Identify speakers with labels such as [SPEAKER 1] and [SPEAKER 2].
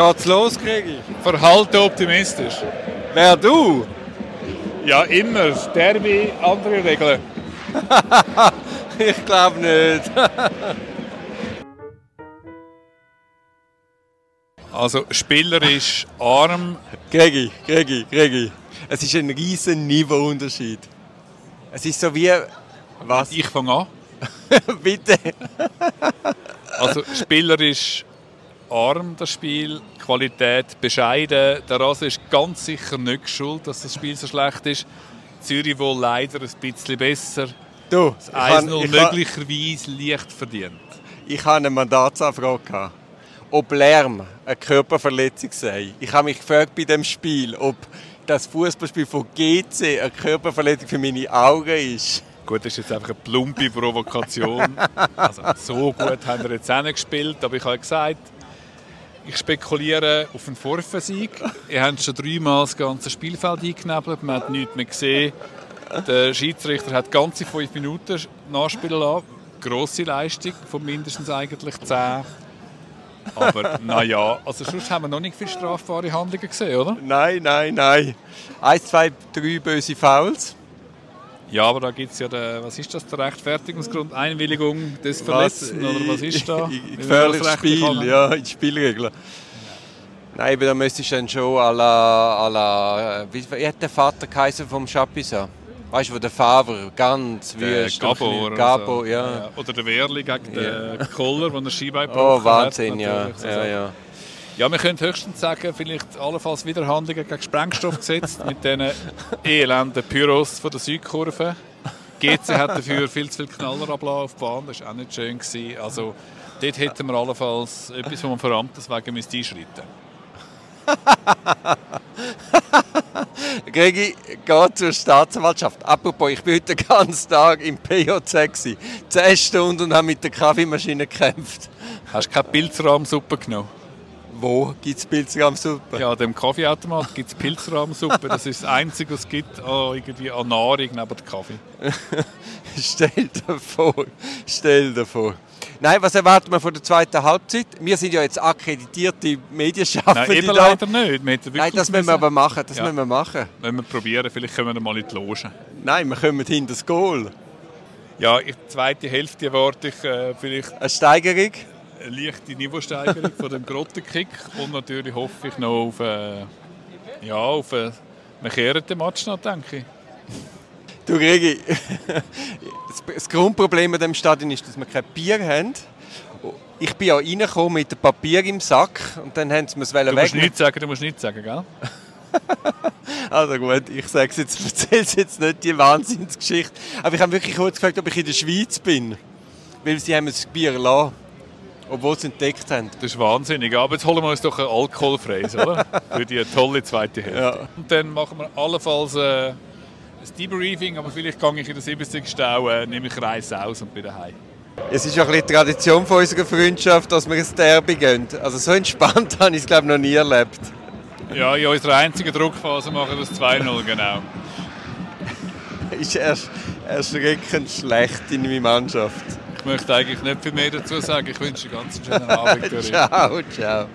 [SPEAKER 1] Geht's los, Kregi?
[SPEAKER 2] Verhalten optimistisch.
[SPEAKER 1] Wer du?
[SPEAKER 2] Ja, immer. Derby, andere Regeln.
[SPEAKER 1] ich glaube nicht.
[SPEAKER 2] also spielerisch arm.
[SPEAKER 1] Gregi, Gregi, Gregi. Es ist ein riesen Niveauunterschied. Es ist so wie... Was?
[SPEAKER 2] Ich fange an.
[SPEAKER 1] Bitte.
[SPEAKER 2] also spielerisch arm, das Spiel. Qualität bescheiden. Der Rasen ist ganz sicher nicht schuld, dass das Spiel so schlecht ist. Zürich wohl leider ein bisschen besser.
[SPEAKER 1] Du,
[SPEAKER 2] das 1-0 möglicherweise leicht verdient.
[SPEAKER 1] Ich habe eine Mandatsanfrage ob Lärm eine Körperverletzung sei. Ich habe mich gefragt bei dem Spiel, ob das Fußballspiel von GC eine Körperverletzung für meine Augen ist.
[SPEAKER 2] Gut, das ist jetzt einfach eine plumpe Provokation. Also, so gut haben wir jetzt auch nicht gespielt, aber ich habe gesagt, ich spekuliere auf einen Vorfensieg. Ihr habt schon dreimal das ganze Spielfeld eingenebelt, man hat nichts mehr gesehen. Der Schiedsrichter hat ganze fünf Minuten nachspielen lassen. Grosse Leistung von mindestens eigentlich zehn. Aber naja, also sonst haben wir noch nicht viele strafbare Handlungen gesehen, oder?
[SPEAKER 1] Nein, nein, nein. Eins, zwei, drei böse Fouls.
[SPEAKER 2] Ja, aber da gibt es ja, den, was ist das, der Rechtfertigungsgrund? Einwilligung des Verletzten was, oder was ist da?
[SPEAKER 1] Gefährliches Spiel, ja, in Spielregeln. Nein, aber da müsstest du dann schon à la, à la wie, wie hat der Vater geheißen vom Chapuisat? Weißt du, wo der Favre ganz wüst.
[SPEAKER 2] Gabo,
[SPEAKER 1] oder, Gabo so. ja.
[SPEAKER 2] ja. Oder der Wehrli gegen ja. den Kohler, der Skibein
[SPEAKER 1] Oh, Wahnsinn, ja. ja, ja.
[SPEAKER 2] Ja, wir können höchstens sagen, vielleicht allenfalls wieder Handlungen gegen Sprengstoff gesetzt mit diesen elenden Pyros von der Südkurve. GC hat dafür viel zu viel Knaller auf die Bahn, das war auch nicht schön. Gewesen. Also dort hätten wir allenfalls etwas, wo man vor Amtes wegen einschreiten
[SPEAKER 1] Gregi, geh zur Staatsanwaltschaft. Apropos, ich war heute den ganzen Tag im PJC. Zehn Stunden und habe mit der Kaffeemaschine gekämpft.
[SPEAKER 2] Hast du keine Pilzrahmsuppe genommen?
[SPEAKER 1] Wo gibt es Pilzrahmsuppe?
[SPEAKER 2] Ja, dem Kaffeeautomat gibt es Pilzrahmsuppe. Das ist das Einzige, was es gibt an, irgendwie an Nahrung neben dem Kaffee.
[SPEAKER 1] stell dir vor, stell dir vor. Nein, was erwarten wir von der zweiten Halbzeit? Wir sind ja jetzt akkreditierte Medienschaffende.
[SPEAKER 2] Nein, eben leider nicht.
[SPEAKER 1] Nein, das müssen wir aber machen. Das ja. müssen wir machen.
[SPEAKER 2] Wenn wir probieren, vielleicht können wir mal in die Loge.
[SPEAKER 1] Nein, wir kommen hinter das Goal.
[SPEAKER 2] Ja, die zweite Hälfte erwarte ich äh, vielleicht...
[SPEAKER 1] Eine Steigerung?
[SPEAKER 2] Eine leichte Niveausteigerung von dem Grottenkick und natürlich hoffe ich noch auf, äh, ja, auf einen kehrenden Match noch, denke ich.
[SPEAKER 1] Du Gregi, das Grundproblem an diesem Stadion ist, dass wir kein Bier haben. Ich bin ja reingekommen mit dem Papier im Sack und dann haben sie mir es
[SPEAKER 2] weg. Du musst nichts sagen, du musst nichts sagen, gell?
[SPEAKER 1] also gut, ich sage jetzt, erzähle jetzt nicht die Wahnsinnsgeschichte. Aber ich habe wirklich kurz gefragt, ob ich in der Schweiz bin. Weil sie haben das Bier lassen, obwohl sie es entdeckt haben.
[SPEAKER 2] Das ist wahnsinnig. Aber jetzt holen wir uns doch ein alkoholfreies, oder? Für die tolle zweite Hälfte. Ja. Und dann machen wir allenfalls... Äh ein Debriefing, aber vielleicht gehe ich in der 70. Stau, äh, nehme ich Reis aus und bin daheim.
[SPEAKER 1] Es ist ja ein bisschen Tradition von unserer Freundschaft, dass wir ins Derby gehen. Also so entspannt habe ich es glaube noch nie erlebt.
[SPEAKER 2] Ja, in unserer einzigen Druckphase machen wir das 2-0, genau.
[SPEAKER 1] ist erst erschreckend schlecht in meiner Mannschaft.
[SPEAKER 2] Ich möchte eigentlich nicht viel mehr dazu sagen. Ich wünsche dir einen ganz schönen Abend.
[SPEAKER 1] ciao, ciao.